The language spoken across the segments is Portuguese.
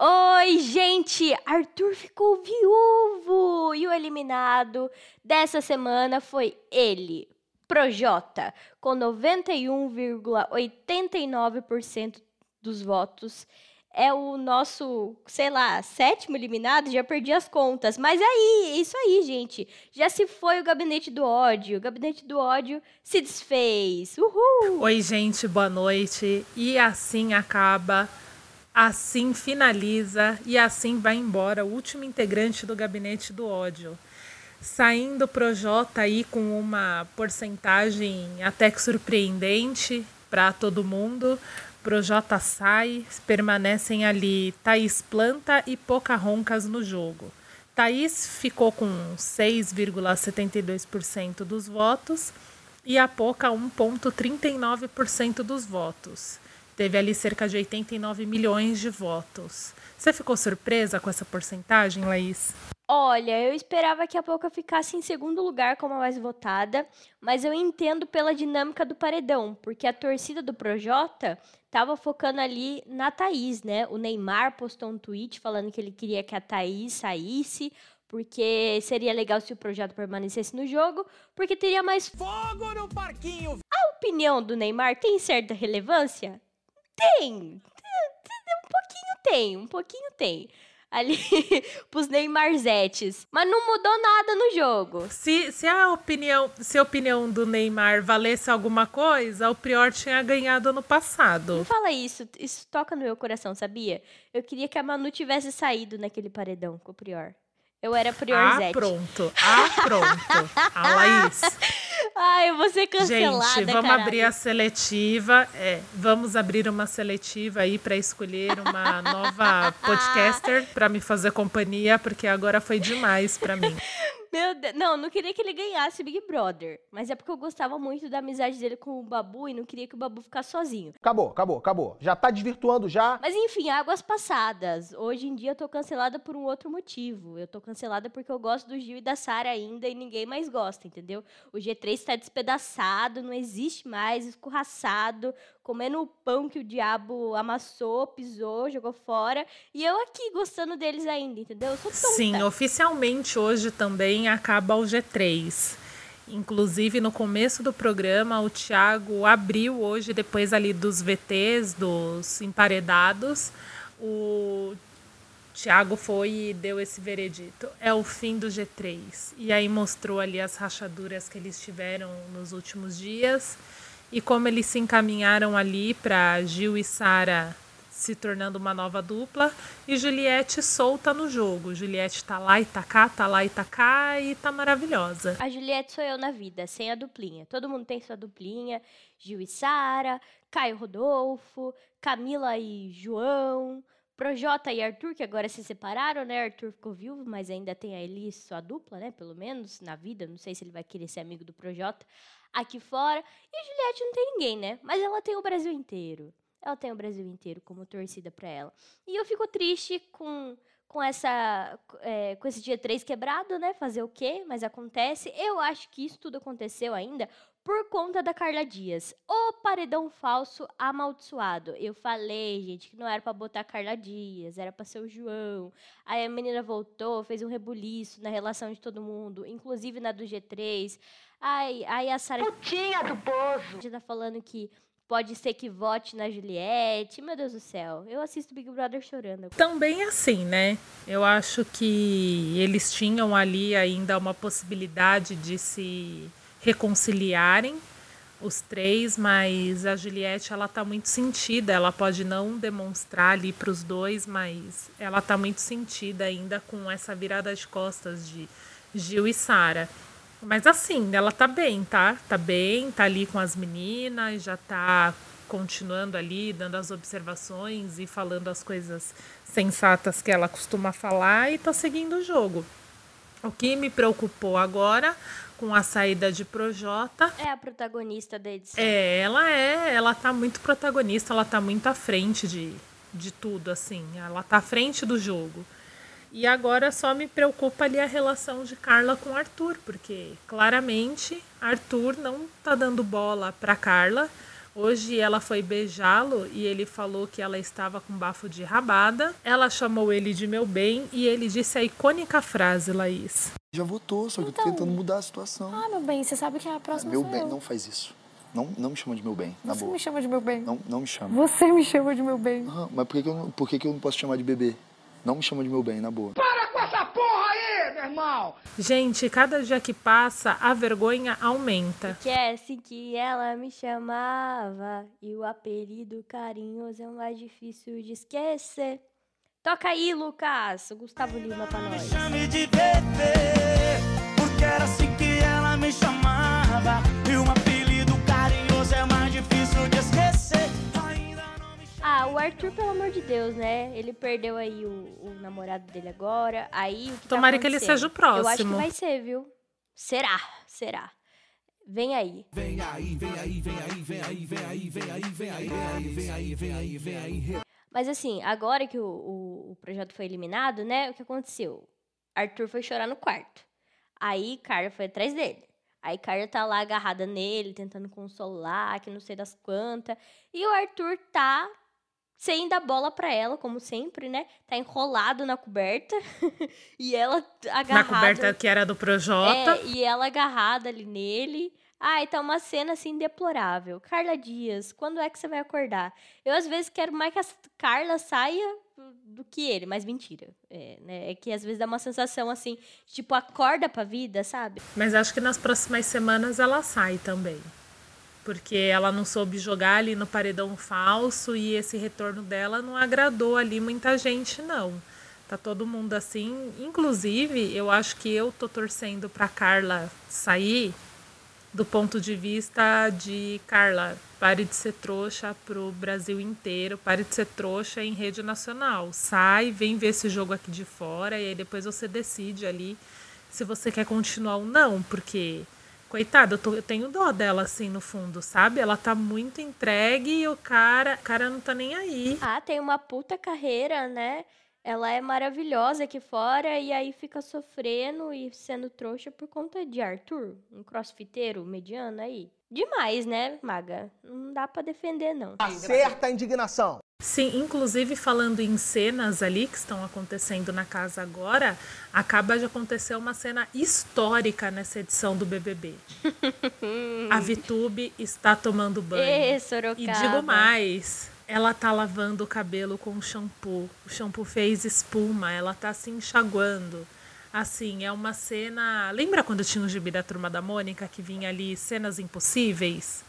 Oi, gente! Arthur ficou viúvo! E o eliminado dessa semana foi ele, Projota, com 91,89% dos votos. É o nosso, sei lá, sétimo eliminado, já perdi as contas. Mas aí, isso aí, gente. Já se foi o gabinete do ódio. O gabinete do ódio se desfez. Uhul! Oi, gente, boa noite. E assim acaba Assim finaliza e assim vai embora o último integrante do gabinete do ódio. Saindo Projota aí com uma porcentagem até que surpreendente para todo mundo. Projota sai, permanecem ali Thaís Planta e Pocahontas no jogo. Thaís ficou com 6,72% dos votos e a Poca 1,39% dos votos teve ali cerca de 89 milhões de votos. Você ficou surpresa com essa porcentagem, Laís? Olha, eu esperava que a Pouca ficasse em segundo lugar como a mais votada, mas eu entendo pela dinâmica do paredão, porque a torcida do Projota estava focando ali na Thaís, né? O Neymar postou um tweet falando que ele queria que a Thaís saísse, porque seria legal se o projeto permanecesse no jogo, porque teria mais fogo no parquinho. A opinião do Neymar tem certa relevância? Tem. Um pouquinho tem, um pouquinho tem. Ali pros Neymarzetes. Mas não mudou nada no jogo. Se, se, a opinião, se a opinião do Neymar valesse alguma coisa, o Prior tinha ganhado ano passado. Não fala isso. Isso toca no meu coração, sabia? Eu queria que a Manu tivesse saído naquele paredão com o Prior. Eu era Priorzete. Ah, pronto. Ah, pronto. A Laís. Ai, eu vou ser cancelada, Gente, vamos caralho. abrir a seletiva. É, vamos abrir uma seletiva aí para escolher uma nova podcaster para me fazer companhia, porque agora foi demais para mim. Meu Deus. Não, não queria que ele ganhasse Big Brother. Mas é porque eu gostava muito da amizade dele com o Babu e não queria que o Babu ficasse sozinho. Acabou, acabou, acabou. Já tá desvirtuando já. Mas enfim, águas passadas. Hoje em dia eu tô cancelada por um outro motivo. Eu tô cancelada porque eu gosto do Gil e da Sara ainda e ninguém mais gosta, entendeu? O G3 está despedaçado, não existe mais, escorraçado, comendo o pão que o diabo amassou, pisou, jogou fora. E eu aqui gostando deles ainda, entendeu? Eu sou tonta. Sim, oficialmente hoje também acaba o G3. Inclusive, no começo do programa, o Thiago abriu hoje, depois ali dos VTs, dos emparedados, o Thiago foi e deu esse veredito. É o fim do G3. E aí mostrou ali as rachaduras que eles tiveram nos últimos dias e como eles se encaminharam ali para Gil e Sara se tornando uma nova dupla e Juliette solta no jogo. Juliette tá lá e tá cá, tá lá e tá cá e tá maravilhosa. A Juliette sou eu na vida, sem a duplinha. Todo mundo tem sua duplinha. Gil e Sara, Caio Rodolfo, Camila e João, Projota e Arthur, que agora se separaram, né? Arthur ficou viúvo, mas ainda tem a Elis, sua dupla, né? Pelo menos na vida. Não sei se ele vai querer ser amigo do Projota aqui fora. E Juliette não tem ninguém, né? Mas ela tem o Brasil inteiro. Ela tem o Brasil inteiro como torcida para ela. E eu fico triste com, com, essa, é, com esse dia 3 quebrado, né? Fazer o quê? Mas acontece. Eu acho que isso tudo aconteceu ainda por conta da Carla Dias. O paredão falso amaldiçoado. Eu falei, gente, que não era para botar a Carla Dias, era para ser o João. Aí a menina voltou, fez um rebuliço na relação de todo mundo, inclusive na do G3. Ai, aí a Sara. Putinha do poço. Já tá falando que pode ser que vote na Juliette. Meu Deus do céu, eu assisto Big Brother chorando. Também assim, né? Eu acho que eles tinham ali ainda uma possibilidade de se reconciliarem os três, mas a Juliette ela tá muito sentida. Ela pode não demonstrar ali para os dois, mas ela tá muito sentida ainda com essa virada de costas de Gil e Sara. Mas assim, ela tá bem, tá? Tá bem, tá ali com as meninas, já tá continuando ali, dando as observações e falando as coisas sensatas que ela costuma falar e tá seguindo o jogo. O que me preocupou agora com a saída de Projota. É a protagonista da edição. É, ela é, ela tá muito protagonista, ela tá muito à frente de, de tudo, assim. Ela tá à frente do jogo. E agora só me preocupa ali a relação de Carla com Arthur, porque claramente Arthur não tá dando bola para Carla. Hoje ela foi beijá-lo e ele falou que ela estava com bafo de rabada. Ela chamou ele de meu bem e ele disse a icônica frase, Laís. Já votou, só que Então. eu tô tentando mudar a situação. Ah, meu bem, você sabe que a próxima meu sou bem, eu. não faz isso. Não, não me chama de meu bem, na Você boa. me chama de meu bem. Não, não me chama. Você me chama de meu bem. Ah, mas por que, que eu, não- por que, que eu não posso chamar de bebê? Não me chama de meu bem, na boa. Gente, cada dia que passa, a vergonha aumenta. Que é assim que ela me chamava. E o apelido carinhoso é o mais difícil de esquecer. Toca aí, Lucas. O Gustavo Lima pra nós. chame de bebê, porque era assim que ela me chamava. Ah, o Arthur, pelo amor de Deus, né? Ele perdeu aí o, o namorado dele agora. Aí o que tá Tomara que ele seja o Eu acho que próximo. vai ser, viu? Será? Será? Vem aí. Mas assim, agora que o, o, o projeto foi eliminado, né? O que aconteceu? Arthur foi chorar no quarto. Aí Carla foi atrás dele. Aí Carla tá lá agarrada nele, tentando consolar, que não sei das quantas. E o Arthur tá sem dar bola pra ela, como sempre, né? Tá enrolado na coberta. e ela agarrada. Na coberta que era do Projota. É, e ela agarrada ali nele. Ai, tá uma cena assim deplorável. Carla Dias, quando é que você vai acordar? Eu às vezes quero mais que a Carla saia do que ele, mas mentira. É, né? é que às vezes dá uma sensação assim, tipo, acorda pra vida, sabe? Mas acho que nas próximas semanas ela sai também. Porque ela não soube jogar ali no paredão falso e esse retorno dela não agradou ali muita gente, não. Tá todo mundo assim. Inclusive, eu acho que eu tô torcendo pra Carla sair do ponto de vista de Carla, pare de ser trouxa pro Brasil inteiro, pare de ser trouxa em rede nacional. Sai, vem ver esse jogo aqui de fora e aí depois você decide ali se você quer continuar ou não, porque coitada, eu, tô- eu tenho dó dela assim no fundo, sabe? Ela tá muito entregue e o cara, o cara não tá nem aí. Ah, tem uma puta carreira, né? Ela é maravilhosa aqui fora e aí fica sofrendo e sendo trouxa por conta de Arthur, um crossfiteiro mediano aí. Demais, né, Maga? Não dá pra defender, não. Certa a indignação. Sim, inclusive falando em cenas ali que estão acontecendo na casa agora, acaba de acontecer uma cena histórica nessa edição do BBB. A Vitube está tomando banho. Sorocaba. E digo mais, ela tá lavando o cabelo com shampoo. O shampoo fez espuma, ela tá se enxaguando. Assim, é uma cena. Lembra quando tinha o gibi da turma da Mônica que vinha ali cenas impossíveis?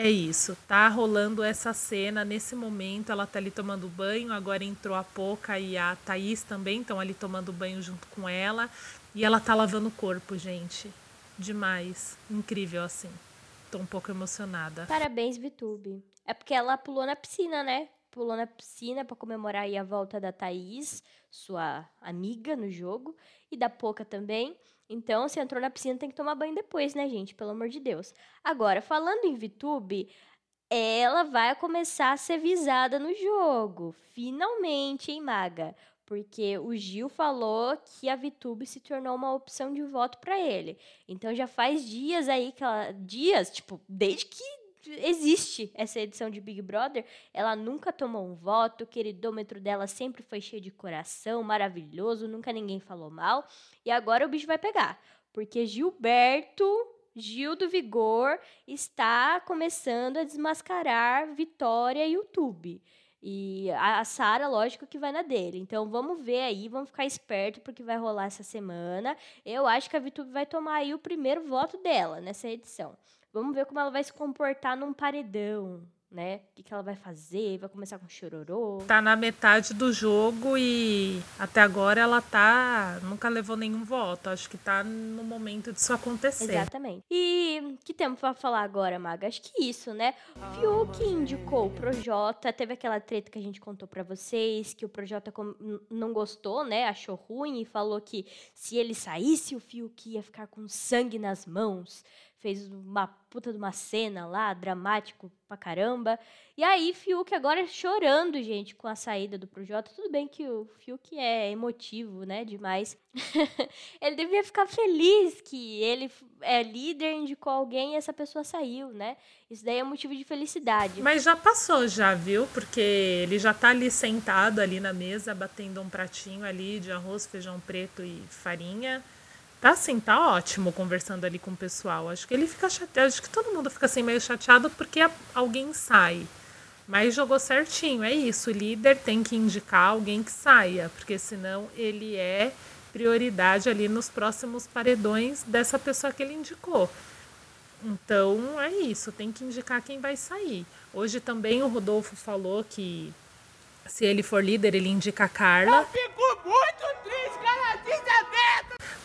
É isso, tá rolando essa cena nesse momento. Ela tá ali tomando banho. Agora entrou a Poca e a Thaís também estão ali tomando banho junto com ela. E ela tá lavando o corpo, gente. Demais. Incrível assim. Tô um pouco emocionada. Parabéns, Vitube. É porque ela pulou na piscina, né? Pulou na piscina pra comemorar aí a volta da Thaís, sua amiga no jogo, e da Poca também. Então, se entrou na piscina, tem que tomar banho depois, né, gente? Pelo amor de Deus. Agora, falando em Vitube, ela vai começar a ser visada no jogo. Finalmente, hein, Maga? Porque o Gil falou que a Vitube se tornou uma opção de voto pra ele. Então já faz dias aí que ela. Dias, tipo, desde que existe essa edição de Big Brother, ela nunca tomou um voto, o queridômetro dela sempre foi cheio de coração, maravilhoso, nunca ninguém falou mal. E agora o bicho vai pegar. Porque Gilberto. Gil do Vigor está começando a desmascarar Vitória e YouTube. E a, Sara, lógico que vai na dele. Então vamos ver aí, vamos ficar esperto porque vai rolar essa semana. Eu acho que a VTube vai tomar aí o primeiro voto dela nessa edição. Vamos ver como ela vai se comportar num paredão, né? O que, que ela vai fazer? Vai começar com chororô? Tá na metade do jogo e até agora ela tá. Nunca levou nenhum voto. Acho que tá no momento disso acontecer. Exatamente. E que temos pra falar agora, Maga? Acho que isso, né? O Fiuk indicou o Projota. Teve aquela treta que a gente contou pra vocês, que o Projota não gostou, né? Achou ruim e falou que se ele saísse, o Fiuk ia ficar com sangue nas mãos. Fez uma puta de uma cena lá, dramático pra caramba. E aí, Fiuk agora chorando, gente, com a saída do Projota. Tudo bem que o Fiuk é emotivo, né? Demais. ele devia ficar feliz que ele é líder, indicou alguém e essa pessoa saiu, né? Isso daí é motivo de felicidade. Mas já passou já, viu? Porque ele já tá ali sentado ali na mesa, batendo um pratinho ali de arroz, feijão preto e farinha. Tá assim, tá ótimo conversando ali com o pessoal. Acho que ele fica chateado, acho que todo mundo fica assim meio chateado porque alguém sai. Mas jogou certinho, é isso. O líder tem que indicar alguém que saia, porque senão ele é prioridade ali nos próximos paredões dessa pessoa que ele indicou. Então é isso, tem que indicar quem vai sair. Hoje também o Rodolfo falou que se ele for líder, ele indica a Carla. Muito triste, canadinha aberta!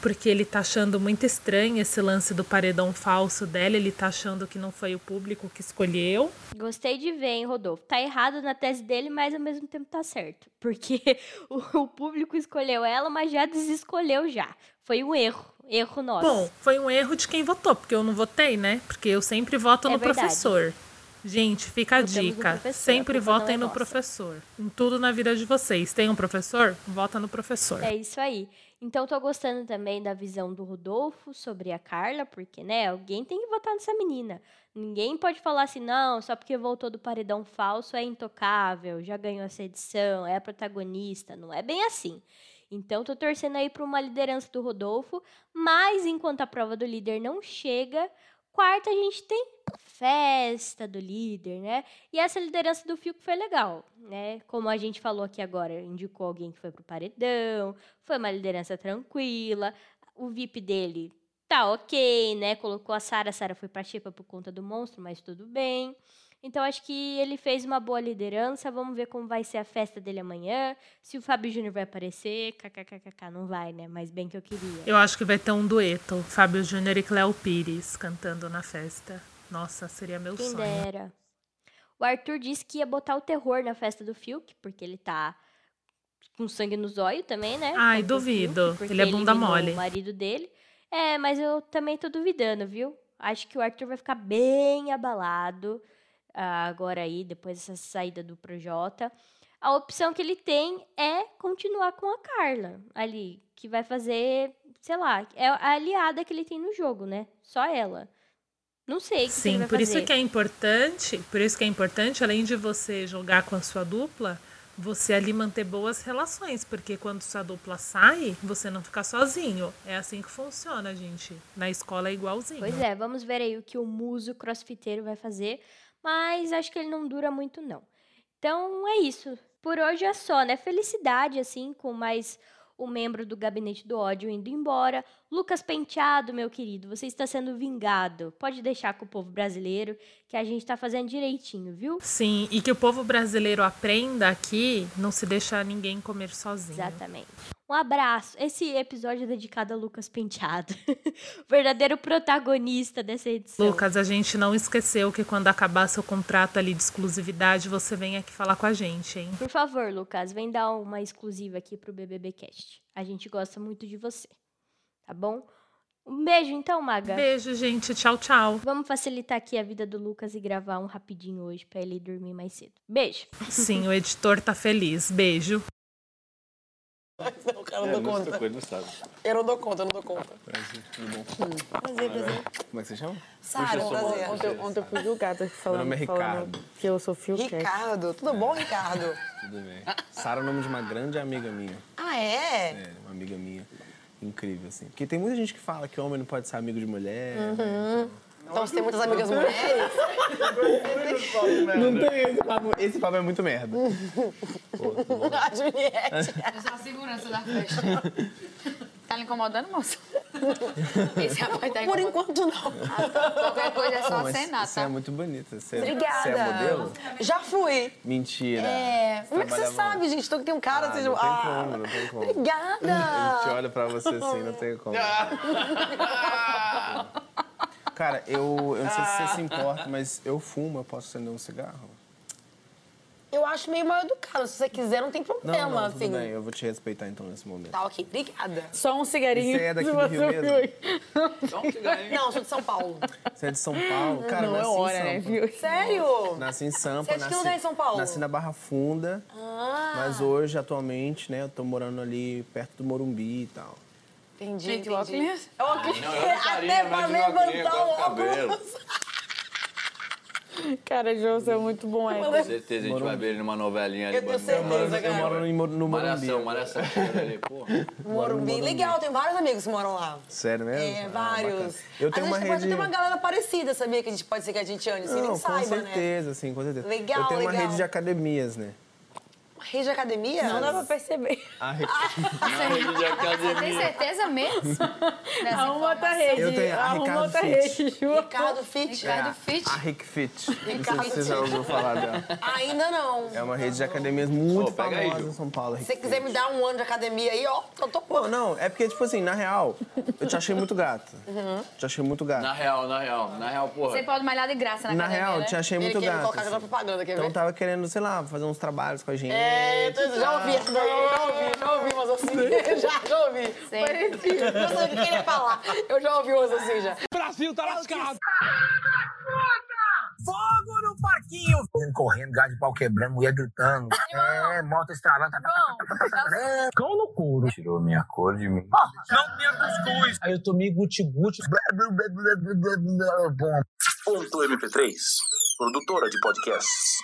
Porque ele tá achando muito estranho esse lance do paredão falso dela. Ele tá achando que não foi o público que escolheu. Gostei de ver, hein, Rodolfo? Tá errado na tese dele, mas ao mesmo tempo tá certo. Porque o, o público escolheu ela, mas já desescolheu já. Foi um erro. Erro nosso. Bom, foi um erro de quem votou, porque eu não votei, né? Porque eu sempre voto É no verdade. professor. Gente, fica a no dica. Sempre votem é no nossa. professor. Em tudo na vida de vocês. Tem um professor? Vota no professor. É isso aí. Então, tô gostando também da visão do Rodolfo sobre a Carla, porque, né, alguém tem que votar nessa menina. Ninguém pode falar assim, não, só porque voltou do paredão falso é intocável, já ganhou essa edição, é a protagonista. Não é bem assim. Então, tô torcendo aí pra uma liderança do Rodolfo, mas enquanto a prova do líder não chega, quarta a gente tem festa do líder, né? E essa liderança do Fiuk foi legal, né? Como a gente falou aqui agora, indicou alguém que foi pro paredão, foi uma liderança tranquila, o VIP dele tá ok, né? Colocou a Sara, a Sara foi pra Xepa por conta do monstro, mas tudo bem. Então, acho que ele fez uma boa liderança. Vamos ver como vai ser a festa dele amanhã. Se o Fábio Júnior vai aparecer. KKKK, não vai, né? Mas bem que eu queria. Eu acho que vai ter um dueto, Fábio Júnior e Cléo Pires cantando na festa. Nossa, seria meu Quem sonho. dera. O Arthur disse que ia botar o terror na festa do Fiuk, porque ele tá com sangue nos olhos também, né? Ai, duvido. Fiuk, Ele é bunda eliminou mole. O marido dele. É, mas eu também tô duvidando, viu? Acho que o Arthur vai ficar bem abalado ah, agora aí, depois dessa saída do Projota. A opção que ele tem é continuar com a Carla ali, que vai fazer, sei lá, é a aliada que ele tem no jogo, né? Só ela. Não sei Sim, por fazer. isso que é importante, por isso que é importante, além de você jogar com a sua dupla, você ali manter boas relações, porque quando sua dupla sai, você não fica sozinho. É assim que funciona, gente. Na escola é igualzinho. Pois é, vamos ver aí o que o muso crossfiteiro vai fazer, mas acho que ele não dura muito não. Então é isso. Por hoje é só, né? Felicidade assim com mais um membro do gabinete do ódio indo embora. Lucas Penteado, meu querido, você está sendo vingado. Pode deixar com o povo brasileiro que a gente tá fazendo direitinho, viu? Sim, e que o povo brasileiro aprenda aqui, não se deixa ninguém comer sozinho. Exatamente. Um abraço. Esse episódio é dedicado a Lucas Penteado, verdadeiro protagonista dessa edição. Lucas, a gente não esqueceu que quando acabar seu contrato ali de exclusividade, você vem aqui falar com a gente, hein? Por favor, Lucas, vem dar uma exclusiva aqui pro BBBcast. A gente gosta muito de você, tá bom? Um beijo então, Maga. Beijo, gente. Tchau, tchau. Vamos facilitar aqui a vida do Lucas e gravar um rapidinho hoje pra ele dormir mais cedo. Beijo. Sim, o editor tá feliz. Beijo. Não, cara, não dou conta. Coisa, não sabe. Eu não dou conta, eu não dou conta. Prazer, tudo bom? Prazer, prazer. Como é que você chama? Sara, prazer. Ontem, eu- ontem eu fui julgada falando, nome é falando Ricardo. que eu sou Fiocast. Ricardo, tudo bom, Ricardo? Tudo bem. Sara é o nome de uma grande amiga minha. Ah, é? É, uma amiga minha. Incrível, assim. Porque tem muita gente que fala que homem não pode ser amigo de mulher. Uhum. Então você tem muitas amigas mulheres? Não tem esse papo. Esse papo é muito merda. A Juliette. Eu sou a segurança da festa. Tá lhe incomodando, moça? Esse rapaz tá Por enquanto não. Qualquer coisa é só mas acenar, Você tá? é muito bonita. Você, Obrigada. Você é modelo? Já fui. Mentira. É. Como é que você trabalhava sabe, gente? Tô que tem um cara, Ah, seja. não tem como, não tem como. Obrigada. A gente olha pra você assim, não tem como. Cara, eu, eu não sei se você se importa, mas eu fumo, eu posso acender um cigarro? Eu acho meio mal educado. Se você quiser, não tem Não, problema, não, tudo assim. bem, eu vou te respeitar então nesse momento. Tá, ok. Obrigada. Só um cigarinho. Você é daqui do Rio mesmo? Só um cigarrinho. Não, eu sou de São Paulo. Você é de São Paulo? Cara, Não é nasci em hora, né, Sampa. viu? Sério? Nasci em Sampa. Você é de que lugar em São Paulo? Nasci na Barra Funda, Ah. mas hoje, atualmente, né, eu tô morando ali perto do Morumbi e tal. Entendi, Gente, o entendi. óculos. É o óculos. Não, eu não faria, Até pra óculos, levantar o óculos. Cara, João, você é muito bom, é. Com certeza a gente vai ver ele numa novelinha ali. Eu tenho certeza, Eu moro em no Morumbi. Malhação, malhação. Morumbi. Legal, tem vários amigos que moram lá. Sério mesmo? É, Ah, vários. eu tenho uma rede... ter uma galera parecida, sabia? Que a gente pode ser que a gente ande, Não, nem com saiba, né? certeza, sim, com certeza. Legal, eu tenho uma rede de academias, né? Rede de academia? Não dá pra perceber. A rede... rede de academia. Você tem certeza mesmo? Arruma outra rede. Eu tenho a Arruma Ricardo outra rede, Ju. Ricardo Fit. Ricardo É, Fit? A Rick Fit. Não sei Ricardo se você já ouviu falar dela. Ainda não. É uma rede de academias muito aí, famosa Ju. em São Paulo. a Se você quiser me dar um ano de academia aí, ó, eu tô Pô, não, é porque, tipo assim, na real, eu te achei muito gata. Uhum. Te achei muito gata. Na real, na real, na real, porra. Você pode malhar de graça na Na academia, real, né? te achei Ele muito me gata. colocar na assim. propaganda, quer Então tava querendo, sei lá, fazer uns trabalhos com a gente. É, tu- já ouvi essa daí, já ouvi, já ouvi umas assim. já, já ouvi. Parecido. Não sei o que ele ia falar. Eu já ouvi umas assim já. Brasil tá lascado! Fogo no parquinho! Correndo, gás de pau quebrando, mulher gritando. É, moto estralando. tá, tá, tá, tá, tá, tá. Cão no couro. Tirou minha cor de mim. Não tinha cuscuz. Aí eu tomei guti-guti. Ponto MP3, produtora de podcasts.